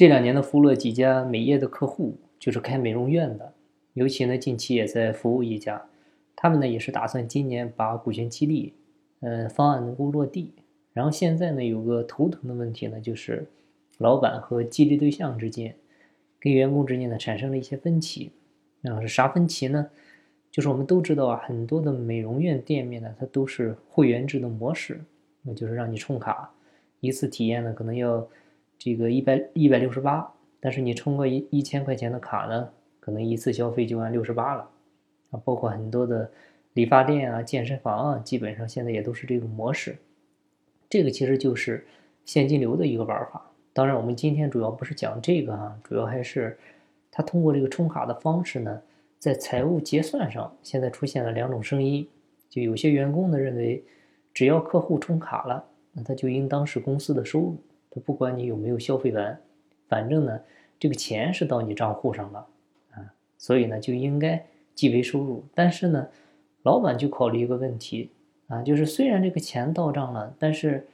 这两年呢，服务了几家美业的客户，就是开美容院的，尤其呢，近期也在服务一家，他们呢也是打算今年把股权激励，呃，方案能够落地。然后现在呢，有个头疼的问题呢，就是老板和激励对象之间，跟员工之间呢产生了一些分歧。啊，是啥分歧呢？就是我们都知道啊，很多的美容院店面呢，它都是会员制的模式，那就是让你充卡，一次体验呢可能要这个一百一百六十八，但是你充个一一千块钱的卡呢，可能一次消费就按六十八了。啊，包括很多的理发店啊、健身房啊，基本上现在也都是这个模式。这个其实就是现金流的一个玩法。当然，我们今天主要不是讲这个啊，主要还是他通过这个充卡的方式呢。在财务结算上，现在出现了两种声音，就有些员工呢认为，只要客户充卡了，那他就应当是公司的收入，他不管你有没有消费完，反正呢这个钱是到你账户上了啊，所以呢就应该记为收入。但是呢，老板就考虑一个问题啊，就是虽然这个钱到账了，但是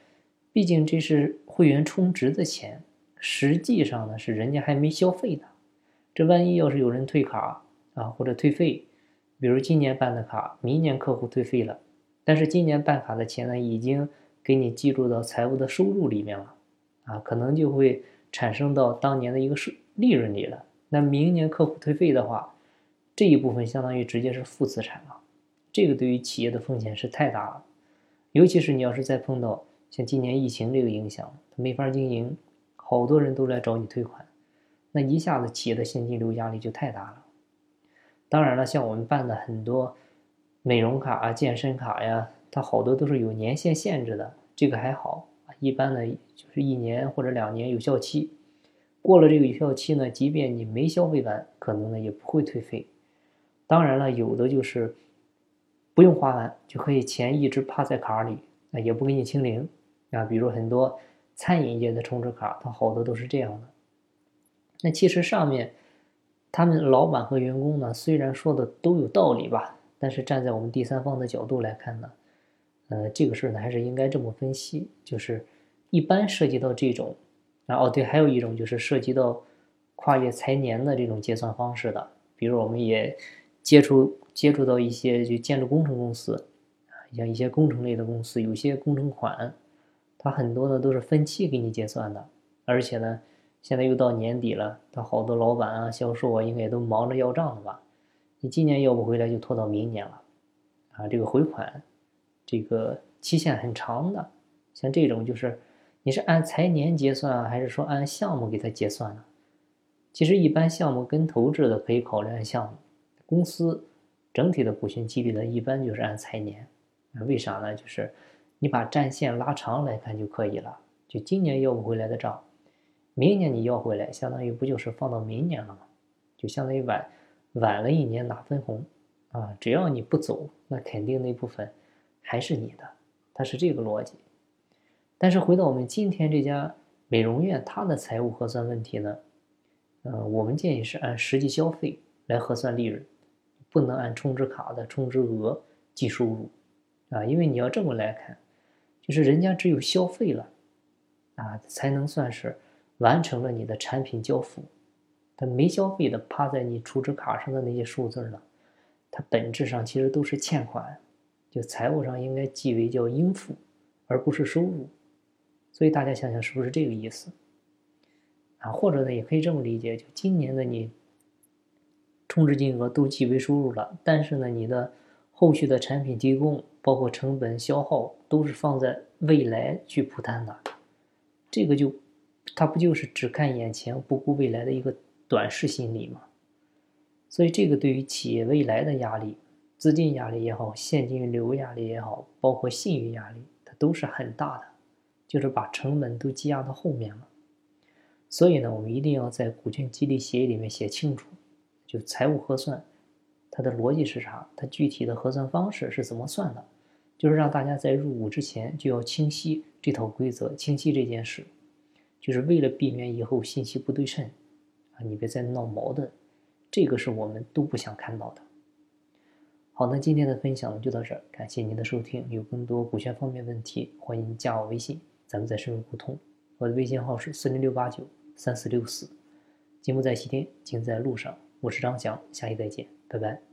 毕竟这是会员充值的钱，实际上呢是人家还没消费呢，这万一要是有人退卡。啊，或者退费，比如今年办的卡，明年客户退费了，但是今年办卡的钱呢，已经给你记录到财务的收入里面了，啊，可能就会产生到当年的一个收利润里了。那明年客户退费的话，这一部分相当于直接是负资产了，这个对于企业的风险是太大了，尤其是你要是再碰到像今年疫情这个影响，没法经营，好多人都来找你退款，那一下子企业的现金流压力就太大了。当然了，像我们办的很多美容卡啊、健身卡呀，它好多都是有年限限制的，这个还好一般呢就是一年或者两年有效期。过了这个有效期呢，即便你没消费完，可能呢也不会退费。当然了，有的就是不用花完就可以钱一直趴在卡里，啊也不给你清零啊。比如很多餐饮业的充值卡，它好多都是这样的。那其实上面。他们老板和员工呢，虽然说的都有道理吧，但是站在我们第三方的角度来看呢，呃，这个事儿呢还是应该这么分析，就是一般涉及到这种，啊哦对，还有一种就是涉及到跨越财年的这种结算方式的，比如我们也接触接触到一些就建筑工程公司，像一些工程类的公司，有些工程款，它很多呢都是分期给你结算的，而且呢。现在又到年底了，他好多老板啊、销售啊，应该也都忙着要账了吧？你今年要不回来，就拖到明年了，啊，这个回款，这个期限很长的。像这种就是，你是按财年结算，还是说按项目给他结算呢？其实一般项目跟投制的可以考虑按项目，公司整体的股权激励呢，一般就是按财年。为啥呢？就是你把战线拉长来看就可以了。就今年要不回来的账。明年你要回来，相当于不就是放到明年了吗？就相当于晚晚了一年拿分红啊！只要你不走，那肯定那部分还是你的，它是这个逻辑。但是回到我们今天这家美容院，它的财务核算问题呢？呃，我们建议是按实际消费来核算利润，不能按充值卡的充值额计收入啊！因为你要这么来看，就是人家只有消费了啊，才能算是。完成了你的产品交付，他没消费的趴在你储值卡上的那些数字呢，它本质上其实都是欠款，就财务上应该记为叫应付，而不是收入。所以大家想想是不是这个意思？啊，或者呢也可以这么理解，就今年的你充值金额都记为收入了，但是呢你的后续的产品提供，包括成本消耗，都是放在未来去铺摊的，这个就。他不就是只看眼前不顾未来的一个短视心理吗？所以这个对于企业未来的压力、资金压力也好，现金流压力也好，包括信誉压力，它都是很大的，就是把成本都积压到后面了。所以呢，我们一定要在股权激励协议里面写清楚，就财务核算它的逻辑是啥，它具体的核算方式是怎么算的，就是让大家在入股之前就要清晰这套规则，清晰这件事。就是为了避免以后信息不对称，啊，你别再闹矛盾，这个是我们都不想看到的。好，那今天的分享就到这儿，感谢您的收听。有更多股权方面问题，欢迎加我微信，咱们再深入沟通。我的微信号是四零六八九三四六四。金不在西天，金在路上。我是张翔，下期再见，拜拜。